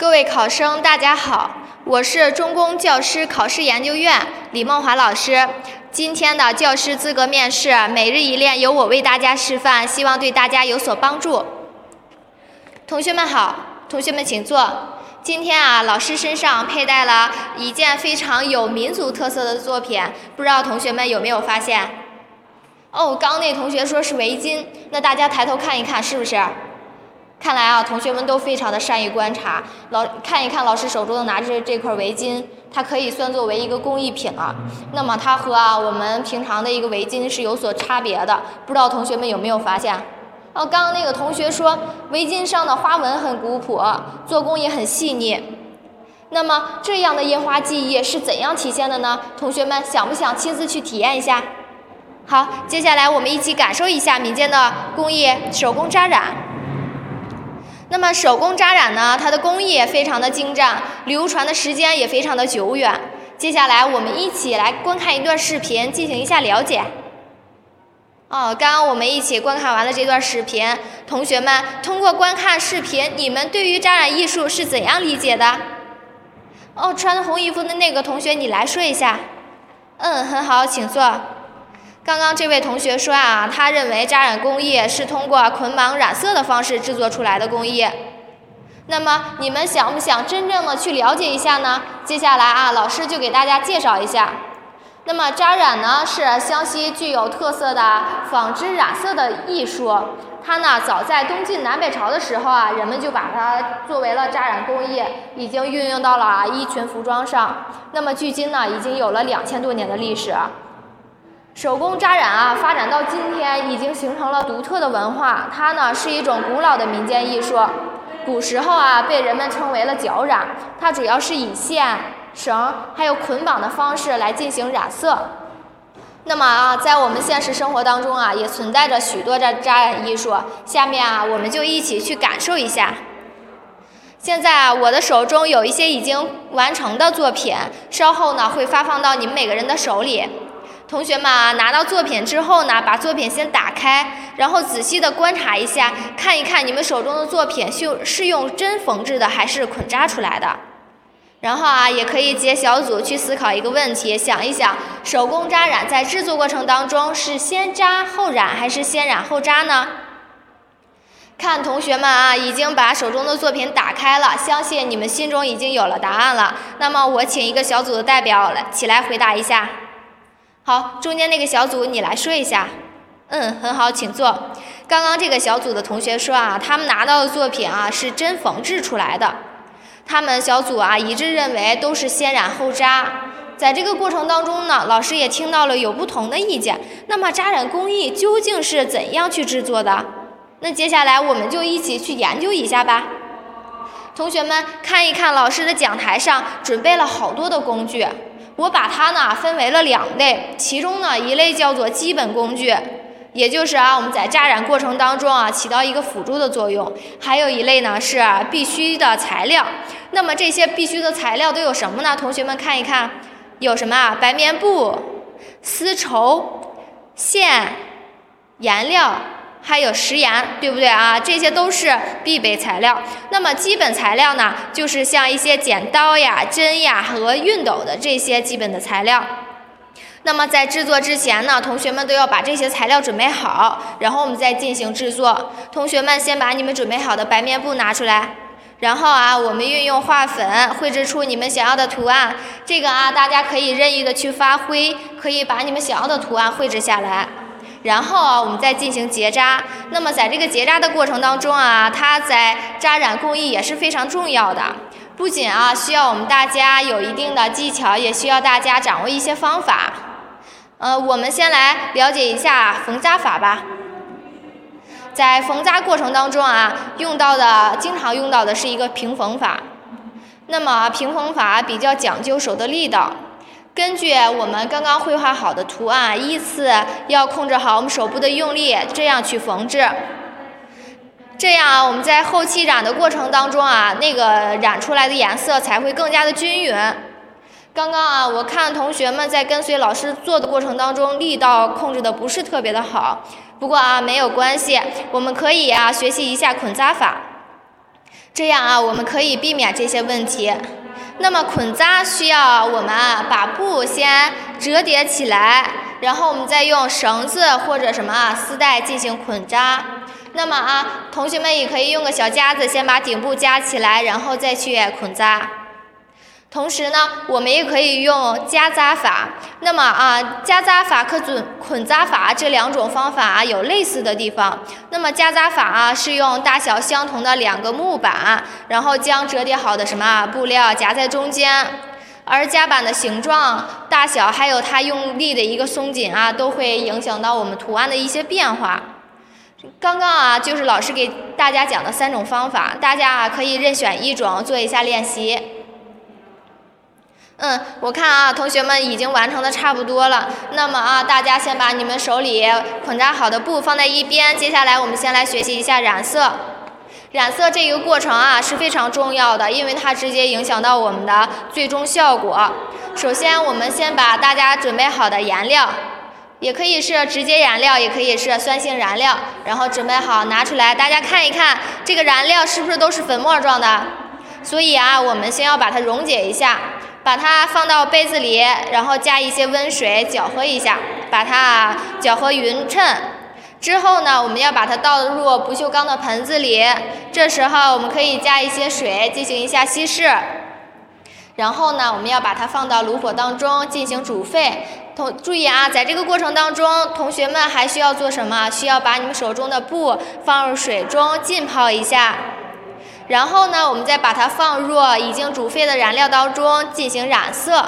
各位考生，大家好，我是中公教师考试研究院李梦华老师。今天的教师资格面试每日一练由我为大家示范，希望对大家有所帮助。同学们好，同学们请坐。今天啊，老师身上佩戴了一件非常有民族特色的作品，不知道同学们有没有发现？哦，刚那同学说是围巾，那大家抬头看一看，是不是？看来啊，同学们都非常的善于观察。老看一看老师手中的拿着这块围巾，它可以算作为一个工艺品了。那么它和啊我们平常的一个围巾是有所差别的。不知道同学们有没有发现？哦，刚刚那个同学说围巾上的花纹很古朴，做工也很细腻。那么这样的印花技艺是怎样体现的呢？同学们想不想亲自去体验一下？好，接下来我们一起感受一下民间的工艺手工扎染。那么手工扎染呢，它的工艺非常的精湛，流传的时间也非常的久远。接下来我们一起来观看一段视频，进行一下了解。哦，刚刚我们一起观看完了这段视频，同学们通过观看视频，你们对于扎染艺术是怎样理解的？哦，穿红衣服的那个同学，你来说一下。嗯，很好，请坐。刚刚这位同学说啊，他认为扎染工艺是通过捆绑染色的方式制作出来的工艺。那么你们想不想真正的去了解一下呢？接下来啊，老师就给大家介绍一下。那么扎染呢，是湘西具有特色的纺织染色的艺术。它呢，早在东晋南北朝的时候啊，人们就把它作为了扎染工艺，已经运用到了衣裙服装上。那么距今呢，已经有了两千多年的历史。手工扎染啊，发展到今天已经形成了独特的文化。它呢是一种古老的民间艺术，古时候啊被人们称为了脚染。它主要是以线、绳还有捆绑的方式来进行染色。那么啊，在我们现实生活当中啊，也存在着许多的扎染艺术。下面啊，我们就一起去感受一下。现在啊，我的手中有一些已经完成的作品，稍后呢会发放到你们每个人的手里。同学们啊，拿到作品之后呢，把作品先打开，然后仔细的观察一下，看一看你们手中的作品是是用针缝制的还是捆扎出来的。然后啊，也可以结小组去思考一个问题，想一想，手工扎染在制作过程当中是先扎后染还是先染后扎呢？看同学们啊，已经把手中的作品打开了，相信你们心中已经有了答案了。那么我请一个小组的代表来起来回答一下。好，中间那个小组你来说一下。嗯，很好，请坐。刚刚这个小组的同学说啊，他们拿到的作品啊是针缝制出来的。他们小组啊一致认为都是先染后扎。在这个过程当中呢，老师也听到了有不同的意见。那么扎染工艺究竟是怎样去制作的？那接下来我们就一起去研究一下吧。同学们看一看，老师的讲台上准备了好多的工具。我把它呢分为了两类，其中呢一类叫做基本工具，也就是啊我们在扎染过程当中啊起到一个辅助的作用，还有一类呢是必须的材料。那么这些必须的材料都有什么呢？同学们看一看，有什么啊？白棉布、丝绸、线、颜料。还有食盐，对不对啊？这些都是必备材料。那么基本材料呢，就是像一些剪刀呀、针呀和熨斗的这些基本的材料。那么在制作之前呢，同学们都要把这些材料准备好，然后我们再进行制作。同学们先把你们准备好的白棉布拿出来，然后啊，我们运用画粉绘制出你们想要的图案。这个啊，大家可以任意的去发挥，可以把你们想要的图案绘制下来。然后啊，我们再进行结扎。那么在这个结扎的过程当中啊，它在扎染工艺也是非常重要的。不仅啊需要我们大家有一定的技巧，也需要大家掌握一些方法。呃，我们先来了解一下缝扎法吧。在缝扎过程当中啊，用到的经常用到的是一个平缝法。那么平缝法比较讲究手的力道。根据我们刚刚绘画好的图案，依次要控制好我们手部的用力，这样去缝制。这样啊，我们在后期染的过程当中啊，那个染出来的颜色才会更加的均匀。刚刚啊，我看同学们在跟随老师做的过程当中，力道控制的不是特别的好。不过啊，没有关系，我们可以啊学习一下捆扎法。这样啊，我们可以避免这些问题。那么捆扎需要我们把布先折叠起来，然后我们再用绳子或者什么啊丝带进行捆扎。那么啊，同学们也可以用个小夹子先把顶部夹起来，然后再去捆扎。同时呢，我们也可以用夹扎法。那么啊，夹扎法和捆捆扎法这两种方法啊有类似的地方。那么夹扎法啊是用大小相同的两个木板，然后将折叠好的什么啊布料夹在中间，而夹板的形状、大小还有它用力的一个松紧啊，都会影响到我们图案的一些变化。刚刚啊就是老师给大家讲的三种方法，大家啊可以任选一种做一下练习。嗯，我看啊，同学们已经完成的差不多了。那么啊，大家先把你们手里捆扎好的布放在一边。接下来我们先来学习一下染色。染色这个过程啊是非常重要的，因为它直接影响到我们的最终效果。首先，我们先把大家准备好的颜料，也可以是直接染料，也可以是酸性染料，然后准备好拿出来，大家看一看，这个染料是不是都是粉末状的？所以啊，我们先要把它溶解一下。把它放到杯子里，然后加一些温水搅和一下，把它搅和匀称。之后呢，我们要把它倒入不锈钢的盆子里。这时候我们可以加一些水进行一下稀释。然后呢，我们要把它放到炉火当中进行煮沸。同注意啊，在这个过程当中，同学们还需要做什么？需要把你们手中的布放入水中浸泡一下。然后呢，我们再把它放入已经煮沸的染料当中进行染色。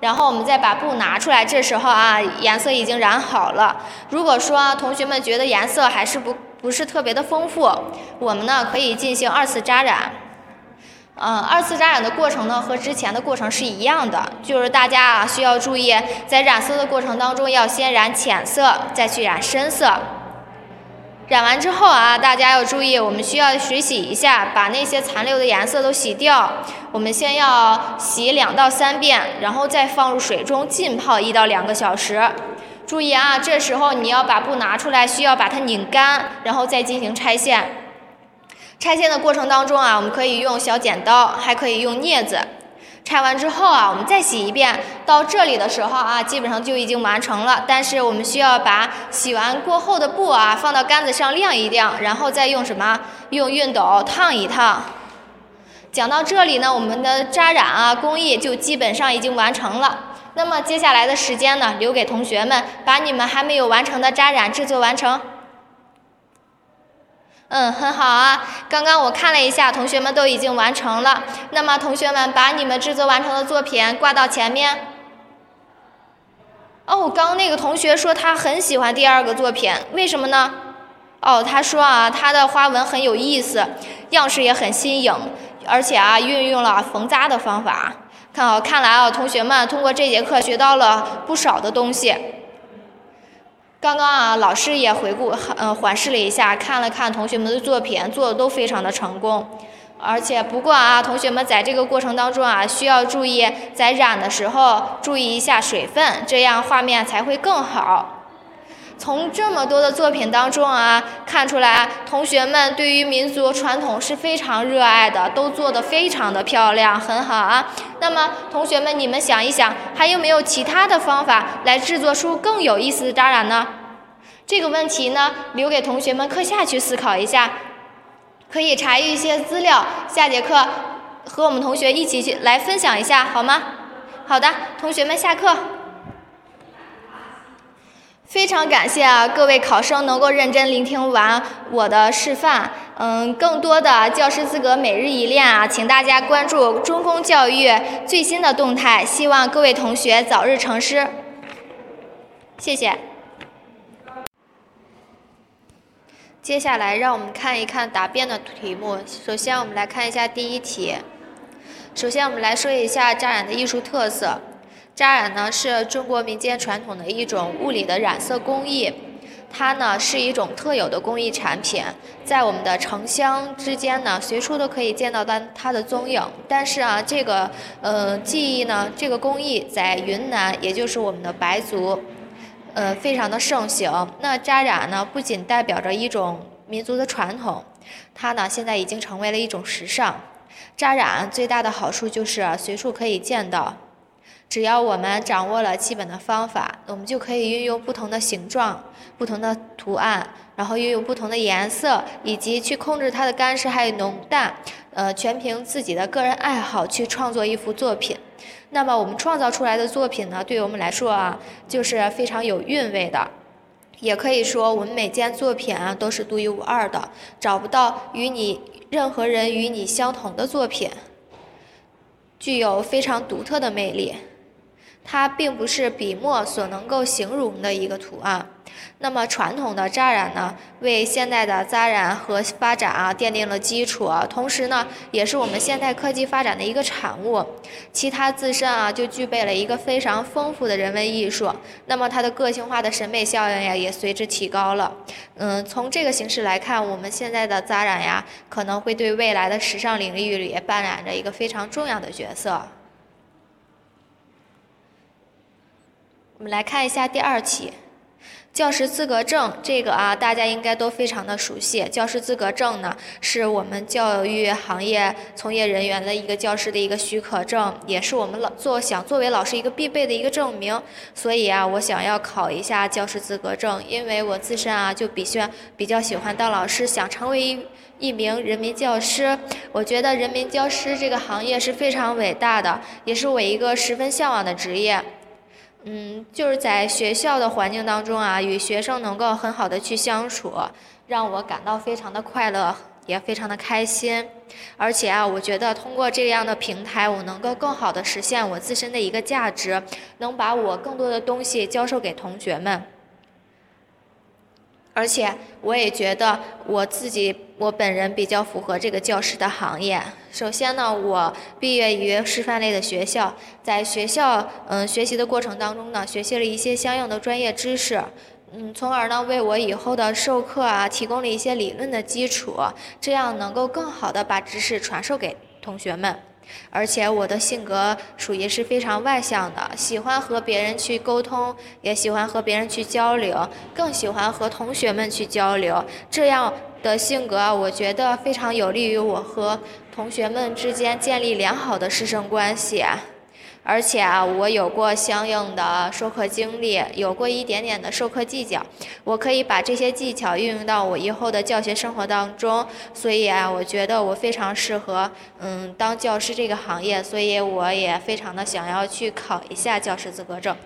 然后我们再把布拿出来，这时候啊，颜色已经染好了。如果说同学们觉得颜色还是不不是特别的丰富，我们呢可以进行二次扎染。嗯，二次扎染的过程呢和之前的过程是一样的，就是大家啊需要注意，在染色的过程当中要先染浅色，再去染深色。染完之后啊，大家要注意，我们需要水洗一下，把那些残留的颜色都洗掉。我们先要洗两到三遍，然后再放入水中浸泡一到两个小时。注意啊，这时候你要把布拿出来，需要把它拧干，然后再进行拆线。拆线的过程当中啊，我们可以用小剪刀，还可以用镊子。拆完之后啊，我们再洗一遍。到这里的时候啊，基本上就已经完成了。但是我们需要把洗完过后的布啊，放到杆子上晾一晾，然后再用什么？用熨斗烫一烫。讲到这里呢，我们的扎染啊工艺就基本上已经完成了。那么接下来的时间呢，留给同学们把你们还没有完成的扎染制作完成。嗯，很好啊。刚刚我看了一下，同学们都已经完成了。那么，同学们把你们制作完成的作品挂到前面。哦，刚那个同学说他很喜欢第二个作品，为什么呢？哦，他说啊，他的花纹很有意思，样式也很新颖，而且啊，运用了缝扎的方法。看好，看来啊，同学们通过这节课学到了不少的东西。刚刚啊，老师也回顾，嗯，环视了一下，看了看同学们的作品，做的都非常的成功。而且不过啊，同学们在这个过程当中啊，需要注意在染的时候注意一下水分，这样画面才会更好。从这么多的作品当中啊，看出来同学们对于民族传统是非常热爱的，都做得非常的漂亮，很好啊。那么同学们，你们想一想，还有没有其他的方法来制作出更有意思的扎染呢？这个问题呢，留给同学们课下去思考一下，可以查阅一些资料，下节课和我们同学一起去来分享一下，好吗？好的，同学们下课。非常感谢啊，各位考生能够认真聆听完我的示范。嗯，更多的教师资格每日一练啊，请大家关注中公教育最新的动态。希望各位同学早日成师。谢谢。接下来让我们看一看答辩的题目。首先，我们来看一下第一题。首先，我们来说一下扎染的艺术特色。扎染呢是中国民间传统的一种物理的染色工艺，它呢是一种特有的工艺产品，在我们的城乡之间呢随处都可以见到它它的踪影。但是啊，这个呃技艺呢，这个工艺在云南，也就是我们的白族，呃非常的盛行。那扎染呢不仅代表着一种民族的传统，它呢现在已经成为了一种时尚。扎染最大的好处就是随处可以见到，只要我们掌握了基本的方法，我们就可以运用不同的形状、不同的图案，然后运用不同的颜色，以及去控制它的干湿还有浓淡，呃，全凭自己的个人爱好去创作一幅作品。那么我们创造出来的作品呢，对于我们来说啊，就是非常有韵味的。也可以说，我们每件作品啊都是独一无二的，找不到与你任何人与你相同的作品，具有非常独特的魅力。它并不是笔墨所能够形容的一个图案。那么传统的扎染呢，为现代的扎染和发展啊奠定了基础，同时呢，也是我们现代科技发展的一个产物。其他自身啊，就具备了一个非常丰富的人文艺术。那么它的个性化的审美效应呀，也随之提高了。嗯，从这个形式来看，我们现在的扎染呀，可能会对未来的时尚领域里扮演着一个非常重要的角色。我们来看一下第二题。教师资格证这个啊，大家应该都非常的熟悉。教师资格证呢，是我们教育行业从业人员的一个教师的一个许可证，也是我们老做想作为老师一个必备的一个证明。所以啊，我想要考一下教师资格证，因为我自身啊就比较比较喜欢当老师，想成为一名人民教师。我觉得人民教师这个行业是非常伟大的，也是我一个十分向往的职业。嗯，就是在学校的环境当中啊，与学生能够很好的去相处，让我感到非常的快乐，也非常的开心。而且啊，我觉得通过这样的平台，我能够更好的实现我自身的一个价值，能把我更多的东西教授给同学们。而且我也觉得我自己，我本人比较符合这个教师的行业。首先呢，我毕业于师范类的学校，在学校嗯学习的过程当中呢，学习了一些相应的专业知识，嗯，从而呢为我以后的授课啊提供了一些理论的基础，这样能够更好的把知识传授给同学们。而且我的性格属于是非常外向的，喜欢和别人去沟通，也喜欢和别人去交流，更喜欢和同学们去交流。这样的性格，我觉得非常有利于我和同学们之间建立良好的师生关系。而且啊，我有过相应的授课经历，有过一点点的授课技巧，我可以把这些技巧运用到我以后的教学生活当中。所以啊，我觉得我非常适合嗯当教师这个行业，所以我也非常的想要去考一下教师资格证。